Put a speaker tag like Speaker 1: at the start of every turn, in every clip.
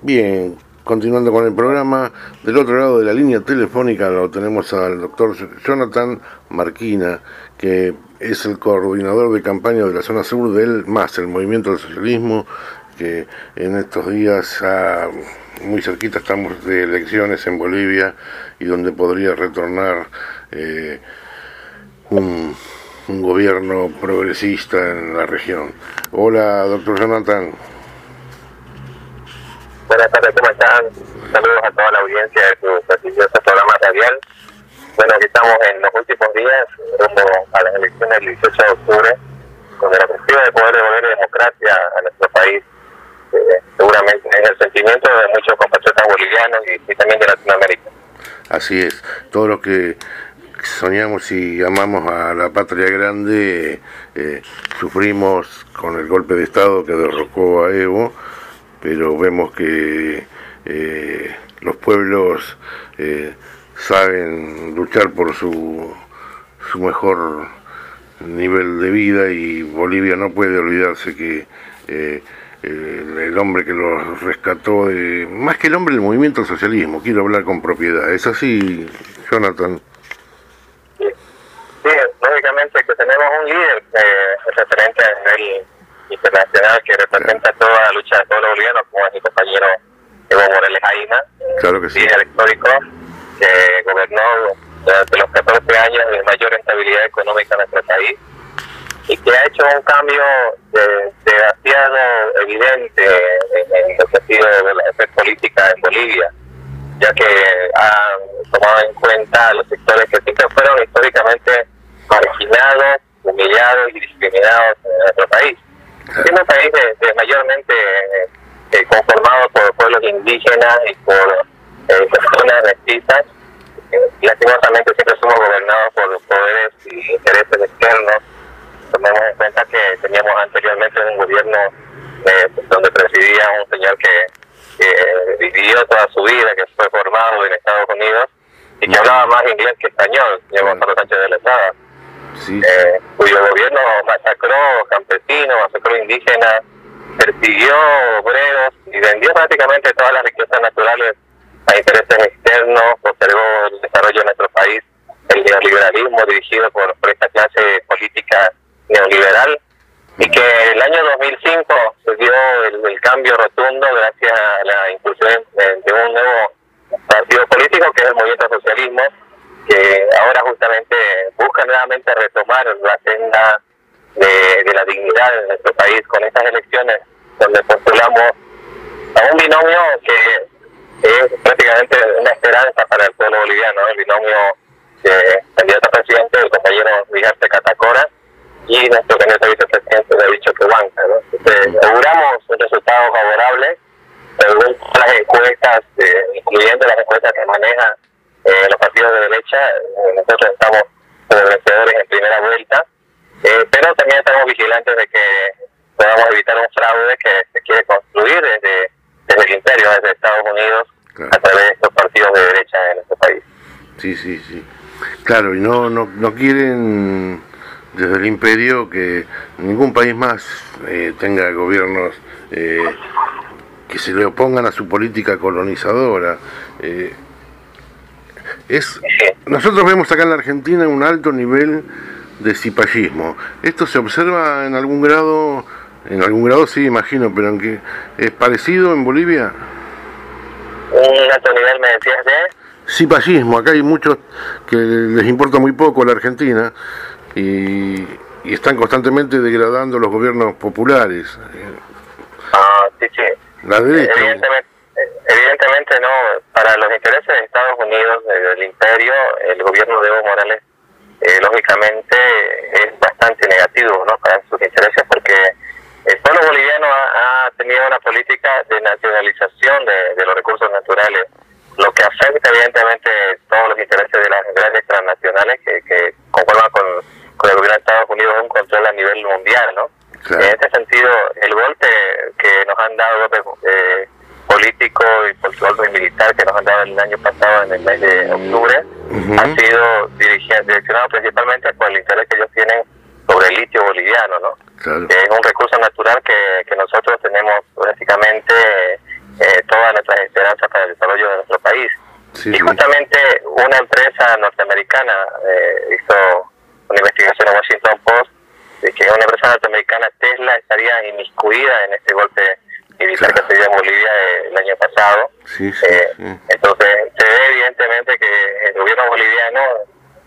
Speaker 1: Bien, continuando con el programa, del otro lado de la línea telefónica lo tenemos al doctor Jonathan Marquina, que es el coordinador de campaña de la zona sur del MAS, el Movimiento del Socialismo, que en estos días muy cerquita estamos de elecciones en Bolivia y donde podría retornar eh, un, un gobierno progresista en la región. Hola, doctor Jonathan.
Speaker 2: Buenas tardes, ¿cómo están? Saludos a toda la audiencia de su prestigioso programa radial. Bueno, aquí estamos en los últimos días, rumbo a las elecciones del 18 de octubre, con el objetivo de poder devolver democracia a nuestro país. Eh, seguramente es el sentimiento de muchos compatriotas bolivianos y, también de Latinoamérica.
Speaker 1: Así es, todo lo que soñamos y amamos a la patria grande, eh, sufrimos con el golpe de Estado que derrocó a Evo pero vemos que eh, los pueblos eh, saben luchar por su, su mejor nivel de vida y Bolivia no puede olvidarse que eh, el, hombre que los rescató, de, más que el hombre, el movimiento del socialismo, quiero hablar con propiedad. ¿Es así, Jonathan?
Speaker 2: Sí, lógicamente que tenemos un líder referente a internacional que representa toda la lucha de todos los bolivianos, como es mi compañero Evo Morales Jaima,
Speaker 1: claro que sí.
Speaker 2: líder histórico que gobernó durante los 14 años de mayor estabilidad económica en nuestro país y que ha hecho un cambio demasiado evidente en, el sentido de la hacer política en Bolivia, ya que ha tomado en cuenta los sectores que siempre fueron históricamente marginados, humillados y discriminados en nuestro país es un país de, mayormente eh, conformado por pueblos indígenas y por eh, personas mestizas. y lastimosamente siempre somos gobernados por poderes y intereses externos. Tomemos en cuenta que teníamos anteriormente un gobierno eh, donde presidía un señor que, vivió toda su vida, que fue formado en Estados Unidos y que hablaba más inglés que español, señor Gonzalo Sánchez de la Espada eh, cuyo gobierno masacró campesinos, masacró indígenas, persiguió obreros y vendió prácticamente todas las riquezas naturales a intereses externos, observó el desarrollo de nuestro país, el neoliberalismo dirigido por, esta clase política neoliberal, y que el año 2005 se dio el, cambio rotundo gracias a la inclusión de, un nuevo partido político que es el movimiento socialismo, que ahora justamente busca nuevamente retomar la senda de, la dignidad de nuestro país con estas elecciones donde postulamos a un binomio que es prácticamente una esperanza para el pueblo boliviano, el binomio de candidato a presidente, el compañero Vigarte Catacora, y nuestro candidato vicepresidente, David Choquehuanca. ¿no? aseguramos un resultado favorable, según las encuestas, eh, incluyendo las encuestas que maneja eh, los partidos de derecha, eh, nosotros estamos vencedores en primera vuelta, eh, pero también estamos vigilantes de que podamos evitar un fraude que se quiere construir desde, desde el imperio, desde Estados Unidos, a través de estos partidos de derecha en nuestro país.
Speaker 1: Sí, sí, sí. Claro, y no, no, no quieren desde el imperio que ningún país más tenga gobiernos que se le opongan a su política colonizadora. Eh, es, nosotros vemos acá en la Argentina un alto nivel de cipallismo. ¿Esto se observa en algún grado? En algún grado sí, imagino, pero aunque ¿es parecido en Bolivia?
Speaker 2: Un alto nivel, me decías, de...
Speaker 1: Cipallismo, acá hay muchos que les importa muy poco la Argentina y, están constantemente degradando los gobiernos populares.
Speaker 2: Ah, sí, sí.
Speaker 1: La derecha.
Speaker 2: Evidentemente no, para los intereses de Estados Unidos, del imperio, el gobierno de Evo Morales, eh, lógicamente es bastante negativo ¿no? para sus intereses porque el pueblo boliviano ha, tenido una política de nacionalización de, los recursos naturales, lo que afecta evidentemente todos los intereses de las grandes transnacionales que, que conforman con, con el gobierno de Estados Unidos un control a nivel mundial, ¿no? En este sentido, el golpe que nos han dado eh, político y político y militar que nos han dado el año pasado en el mes de octubre ha sido direccionado principalmente por el interés que ellos tienen sobre el litio boliviano, ¿no? es un recurso natural que, que nosotros tenemos prácticamente eh, toda esperanza para el desarrollo de nuestro país. Y justamente una empresa norteamericana eh, hizo una investigación en Washington Post de que una empresa norteamericana, Tesla, estaría inmiscuida en este golpe militar que se dio en Bolivia el año pasado.
Speaker 1: Eh,
Speaker 2: entonces, se ve evidentemente que el gobierno boliviano,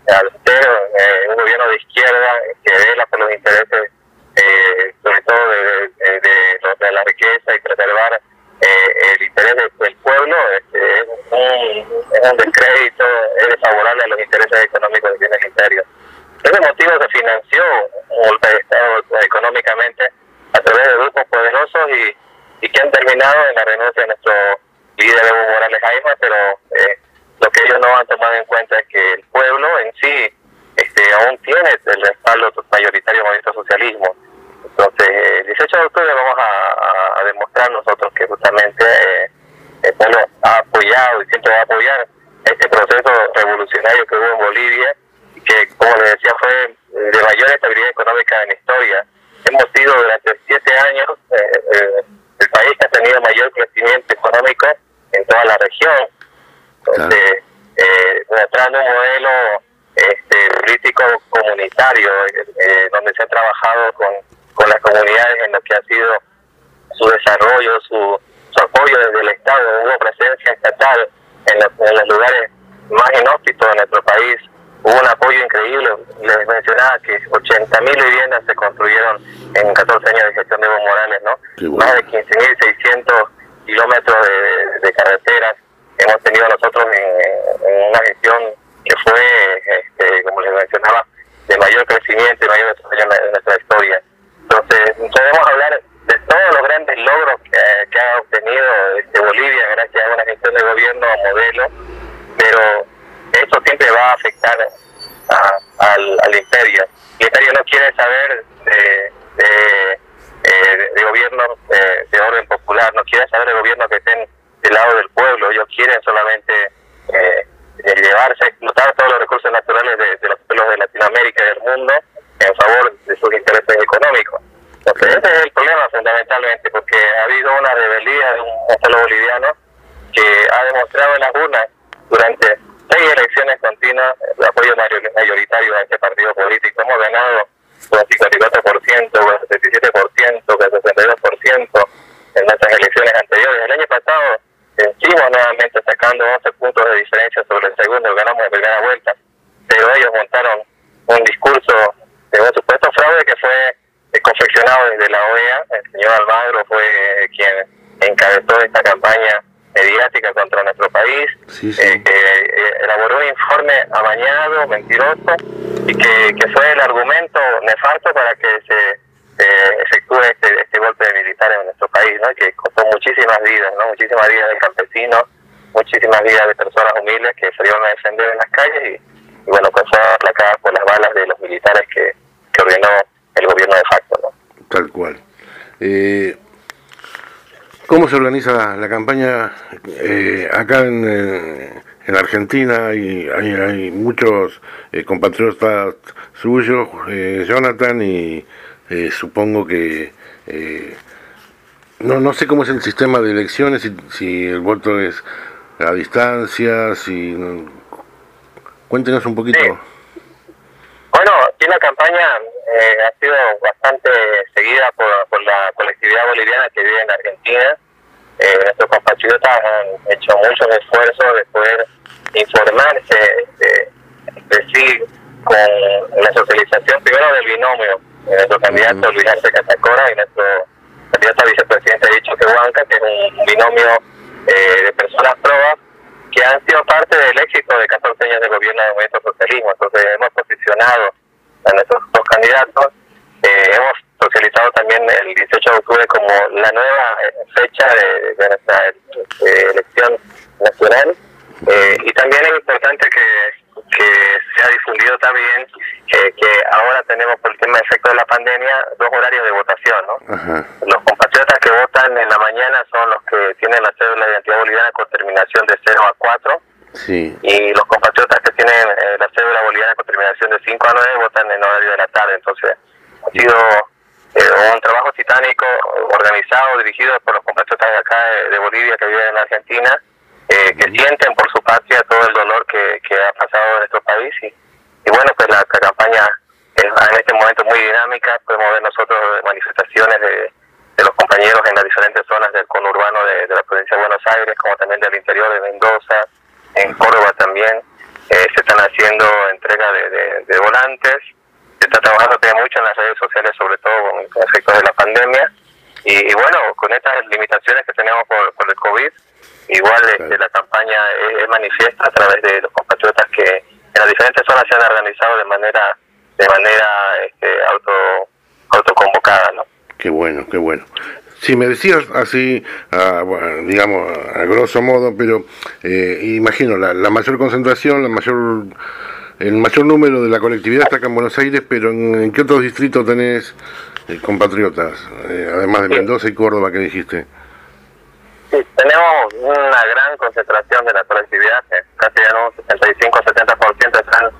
Speaker 2: al ser eh, un gobierno de izquierda que vela por los intereses, eh, sobre todo de, de, la riqueza y preservar el interés del pueblo, este, es, un, es un descrédito, es desfavorable a los intereses económicos del el imperio. ese motivo se financió un golpe Estado económicamente a través de grupos poderosos y y que han terminado en la renuncia de nuestro líder Evo Morales Jaime, pero eh, lo que ellos no han tomado en cuenta es que el pueblo en sí este, aún tiene el respaldo mayoritario del movimiento socialismo. Entonces, el 18 de octubre vamos a, demostrar nosotros que justamente eh, el pueblo ha apoyado y siempre va a apoyar este proceso revolucionario que hubo en Bolivia que, como les decía, fue de mayor estabilidad económica en la historia. Hemos sido durante siete años eh, el país que ha tenido mayor crecimiento económico en toda la región. Entonces, eh, mostrando un modelo este, político comunitario, eh, donde se ha trabajado con, con las comunidades en lo que ha sido su desarrollo, su, su apoyo desde el Estado, hubo presencia estatal en los, en los lugares más inhóspitos de nuestro país, hubo un apoyo increíble. Les mencionaba que 80.000 viviendas se construyeron en 14 años de gestión de Evo Morales, ¿no? Más de 15.600 kilómetros de, de, carreteras hemos tenido nosotros en, una gestión que fue, este, como les mencionaba, de mayor crecimiento y mayor desarrollo en nuestra historia. Entonces, podemos hablar de todos los grandes logros que, ha obtenido este, Bolivia gracias a una gestión de gobierno modelo, pero eso siempre va a afectar al, al, imperio. El imperio no quiere saber de, de, eh, de gobierno eh, de orden popular, no quiere saber de gobierno que estén del lado del pueblo, ellos quieren solamente eh, llevarse, explotar todos los recursos naturales de, los pueblos de Latinoamérica y del mundo en favor de sus intereses económicos. Entonces, ese es el problema fundamentalmente, porque ha habido una rebeldía de un pueblo boliviano que ha demostrado en las urnas durante seis elecciones continuas el apoyo mayoritario a este partido político. Hemos ganado con 54%, con 77%, con 62% en nuestras elecciones anteriores. El año pasado vencimos nuevamente sacando 11 puntos de diferencia sobre el segundo, ganamos en primera vuelta, pero ellos montaron un discurso de un supuesto fraude que fue confeccionado desde la OEA. El señor Almagro fue quien encabezó esta campaña mediática contra nuestro país, eh, que eh, elaboró un informe amañado, mentiroso, y que, que fue el argumento nefasto para que se eh, efectúe este, este golpe militar en nuestro país, ¿no? que costó muchísimas vidas, ¿no? muchísimas vidas de campesinos, muchísimas vidas de personas humildes que salieron a defender en las calles y, bueno, pues fue aplacada por las balas de los militares que, que ordenó el gobierno de facto. ¿no?
Speaker 1: Tal cual. Eh, ¿Cómo se organiza la, campaña eh, acá en, eh, en, Argentina? Hay, hay, muchos eh, compatriotas suyos, Jonathan, y supongo que no no sé cómo es el sistema de elecciones, si, si el voto es a distancia, si cuéntenos un poquito.
Speaker 2: Bueno, aquí la campaña eh, ha sido bastante seguida por, por, la colectividad boliviana que vive en Argentina. Eh, nuestros compatriotas han hecho muchos esfuerzos de poder informarse de, de sí con la socialización primero del binomio. nuestro candidato Luis Arce Catacora y nuestro candidato a vicepresidente Dicho Quehuanca, que es un binomio eh, de personas probas que han sido parte del éxito de 14 años de gobierno del movimiento socialismo. Entonces hemos posicionado a nuestros dos candidatos. Eh, hemos socializado también el 18 de octubre como la nueva eh, fecha de, nuestra elección nacional. Eh, y también es importante que, se ha difundido también que ahora tenemos por el tema de efecto de la pandemia dos horarios de votación. ¿no? Los compatriotas que votan en la mañana son los que tienen la cédula de identidad boliviana con terminación de 0 a 4 y los compatriotas que tienen eh, la cédula boliviana con terminación de 5 a 9 votan en horario de la tarde. Entonces, ha sido eh, un trabajo titánico organizado, dirigido por los compatriotas de acá de, Bolivia que viven en Argentina, eh, que sienten por su patria todo el dolor que, que ha pasado en nuestro país. Y, y bueno, pues la, campaña en este momento muy dinámica, podemos ver nosotros manifestaciones de, de los compañeros en las diferentes zonas del conurbano de, de, la provincia de Buenos Aires, como también del interior de Mendoza, en Córdoba también. Eh, se están haciendo entrega de, de, de volantes, se está trabajando también mucho en las redes sociales, sobre todo con efectos de la pandemia. Y, bueno, con estas limitaciones que tenemos por, por el COVID, igual este, la campaña es, manifiesta a través de los compatriotas que en las diferentes zonas se han organizado de manera de manera este, auto autoconvocada, ¿no?
Speaker 1: Qué bueno, qué bueno. Si me decías así, digamos, a grosso modo, pero eh, imagino la, la mayor concentración, la mayor el mayor número de la colectividad está acá en Buenos Aires, pero ¿en, qué otros distritos tenés eh, compatriotas, eh, además de Mendoza y Córdoba que dijiste?
Speaker 2: Sí, tenemos una gran concentración de la colectividad, casi en un 65-70% están,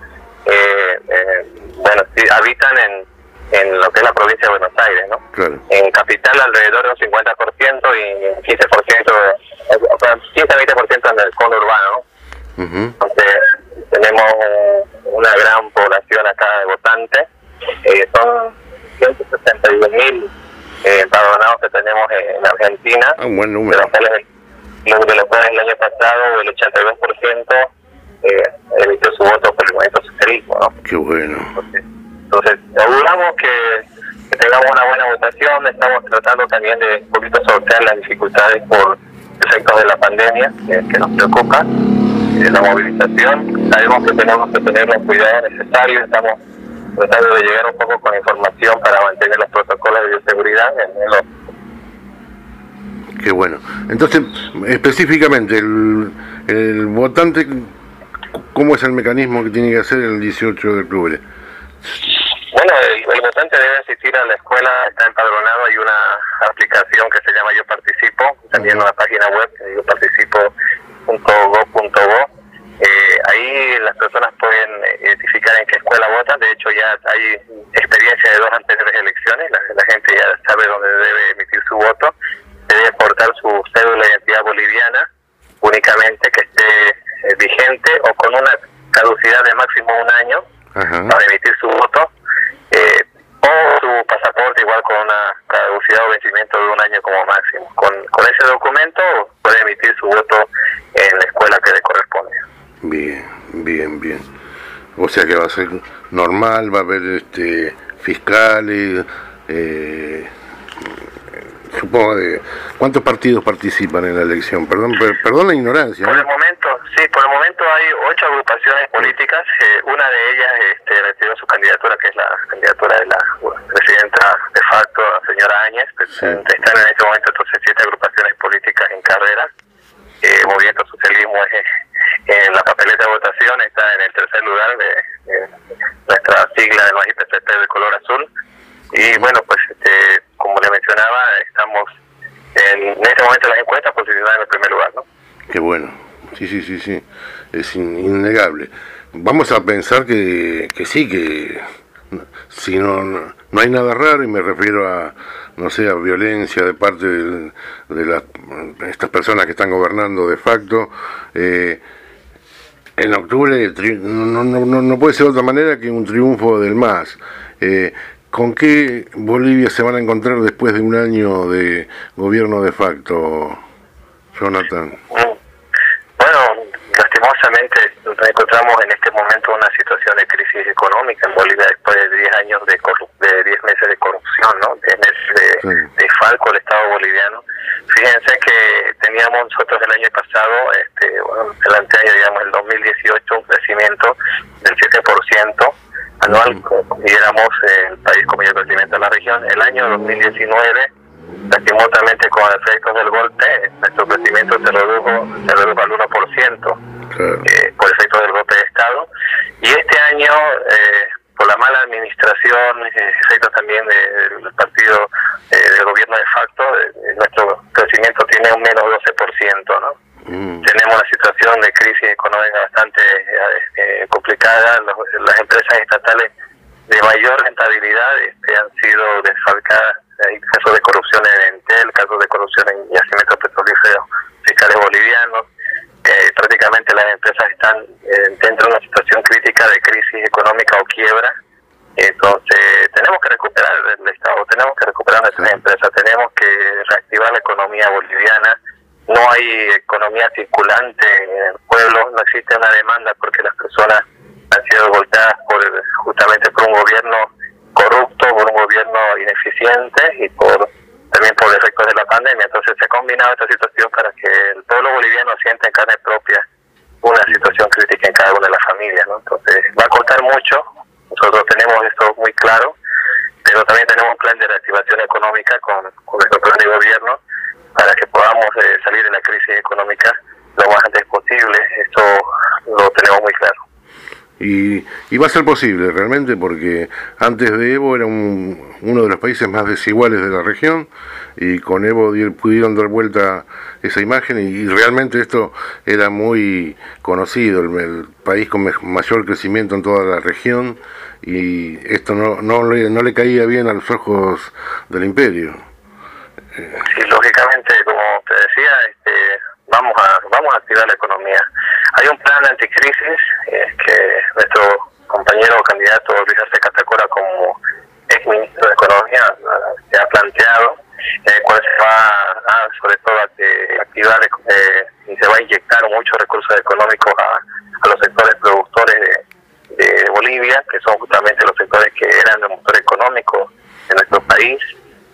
Speaker 2: eh, eh, bueno, sí, habitan en, en lo que es la provincia de Buenos Aires, ¿no?
Speaker 1: Claro.
Speaker 2: En capital alrededor de un 50% y 15%, 15-20% en el conurbano, ¿no? Entonces, tenemos una gran población acá de votantes, eh, son 162 mil eh, empadronados que tenemos en Argentina,
Speaker 1: ah, un buen número.
Speaker 2: De, los cuales, de los cuales el año pasado el 82% eh, emitió su voto por el movimiento socialismo. ¿no?
Speaker 1: Qué bueno.
Speaker 2: Entonces, aseguramos que, que, tengamos una buena votación, estamos tratando también de un poquito sortear las dificultades por efectos de la pandemia que nos preocupan de la movilización. Sabemos que tenemos que tener los cuidados necesarios, estamos tratando de llegar un poco con información para mantener los protocolos de bioseguridad en el
Speaker 1: Qué bueno. Entonces, específicamente, el, el votante, ¿cómo es el mecanismo que tiene que hacer el 18 de octubre?
Speaker 2: Bueno, el, el, votante debe asistir a la escuela, está empadronado, hay una aplicación que se llama Yo Participo, también una página web, Yo Participo .go.go. Eh, ahí las personas pueden identificar en qué escuela votan. De hecho, ya hay experiencia de dos anteriores elecciones. La, la gente ya sabe dónde debe emitir su voto. Debe aportar su cédula de identidad boliviana únicamente que esté eh, vigente o con una caducidad de máximo un año
Speaker 1: Ajá.
Speaker 2: para emitir su voto. Eh, con una caducidad o vencimiento de un año como máximo. Con, con ese documento puede emitir su voto en la escuela que le corresponde.
Speaker 1: Bien, bien, bien. O sea que va a ser normal, va a haber este fiscales, eh, supongo de cuántos partidos participan en la elección perdón per, perdón la ignorancia
Speaker 2: por el momento sí por el momento hay ocho agrupaciones políticas eh, una de ellas este, retiró su candidatura que es la candidatura de la presidenta de facto la señora Áñez sí. están en este momento entonces siete agrupaciones políticas en carrera. Eh, movimiento socialismo es en la papeleta de votación está en el tercer lugar de, de nuestra sigla del MAGIPCP de color azul. Y bueno pues este como le mencionaba estamos en, en este momento las encuestas posicionadas en el primer lugar no
Speaker 1: qué bueno. Sí sí sí sí. Es in, innegable. Vamos a pensar que, que sí que si no, no, no hay nada raro y me refiero a no sé, a violencia de parte de, las, estas personas que están gobernando de facto. Eh, en octubre no, no, no, no puede ser otra manera que un triunfo del MAS. Eh, ¿Con qué Bolivia se van a encontrar después de un año de gobierno de facto, Jonathan?
Speaker 2: Bueno, lastimosamente nos encontramos en este momento una situación de crisis económica en Bolivia después de 10 años de, de 10 meses de corrupción, ¿no? 10 meses de, sí. de falco del Estado boliviano. Fíjense que teníamos nosotros el año pasado, este, bueno, el anteaño, digamos, el 2018, un crecimiento del 7% anual y éramos el país con mayor crecimiento en la región. El año 2019, lastimosamente con efectos del golpe, nuestro crecimiento se redujo, se redujo al 1% eh, por efectos del golpe de Estado. Y este año, eh, por la mala administración, eh, efectos también del de, partido eh, del gobierno de facto, nuestro crecimiento tiene un menos 12%, ¿no? Mm. Tenemos una situación de crisis económica bastante eh, complicada. Los, las empresas estatales de mayor rentabilidad este, han sido desfalcadas. Hay casos de corrupción en Entel, casos de corrupción en yacimientos petrolíferos fiscales bolivianos. Eh, prácticamente las empresas están eh, dentro de una situación crítica de crisis económica o quiebra. Entonces, tenemos que recuperar el Estado, tenemos que recuperar nuestras empresas, tenemos que reactivar la economía boliviana. No hay economía circulante en el pueblo, no existe una demanda porque las personas han sido golpeadas por justamente por un gobierno corrupto, por un gobierno ineficiente y por también por efectos de la pandemia. Entonces se ha combinado esta situación para que el pueblo boliviano sienta en carne propia una situación crítica en cada una de las familias. ¿no? Entonces va a costar mucho, nosotros tenemos esto muy claro, pero también tenemos un plan de reactivación económica con, con nuestro plan de gobierno para que podamos eh, salir de la crisis económica lo más antes posible. Esto lo tenemos muy claro.
Speaker 1: Y, y, va a ser posible realmente porque antes de Evo era un, uno de los países más desiguales de la región y con Evo pudieron dar vuelta esa imagen y, realmente esto era muy conocido, el, país con mayor crecimiento en toda la región y esto no, no, le, no le caía bien a los ojos del imperio.
Speaker 2: Sí, lógicamente, como te decía, este, vamos a vamos a activar la economía. Hay un plan anticrisis eh, que nuestro compañero candidato Luis Arce Catacora como ex ministro de Economía se ha planteado, en el cual se va sobre todo a activar eh, y se va a inyectar muchos recursos económicos a, los sectores productores de, Bolivia, que son justamente los sectores que eran el motor económico de nuestro país.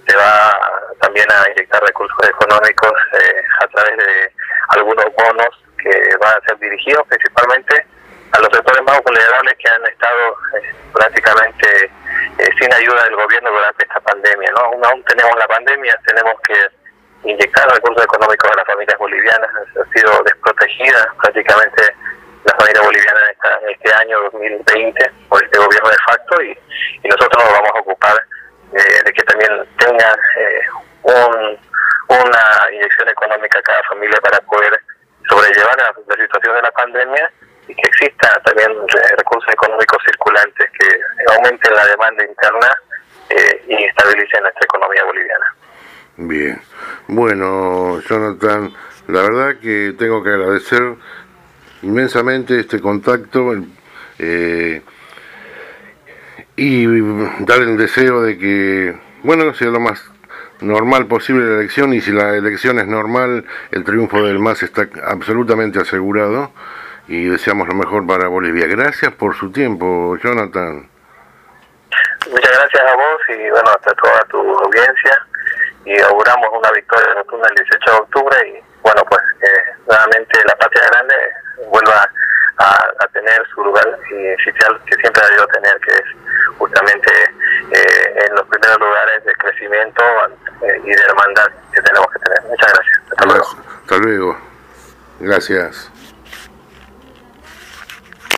Speaker 2: Se va también a inyectar recursos económicos eh, a través de algunos bonos que van a ser dirigidos principalmente a los sectores más vulnerables que han estado eh, prácticamente eh, sin ayuda del gobierno durante esta pandemia. ¿no? Aún, tenemos la pandemia, tenemos que inyectar recursos económicos a las familias bolivianas, han sido desprotegidas prácticamente las familias bolivianas en, este año 2020 por este gobierno de facto y, nosotros nos vamos a ocupar eh, de que también tengan un, una inyección económica a cada familia para poder sobrellevar la, situación de la pandemia y que exista también recursos económicos circulantes que aumenten la demanda interna eh, y estabilicen nuestra economía boliviana.
Speaker 1: Bien, bueno, Jonathan, la verdad que tengo que agradecer inmensamente este contacto eh, y dar el deseo de que, bueno, sea lo más normal posible la elección y si la elección es normal, el triunfo del MAS está absolutamente asegurado y deseamos lo mejor para Bolivia. Gracias por su tiempo, Jonathan.
Speaker 2: Muchas gracias a vos y bueno, hasta toda tu audiencia y auguramos una victoria rotunda el 18 de octubre y bueno, pues nuevamente la patria grande vuelva a, tener su lugar inicial que siempre ha debido tener, que es justamente eh, en los primeros lugares de crecimiento y de hermandad que tenemos que tener. Muchas gracias.
Speaker 1: Hasta luego. Hasta luego. Gracias.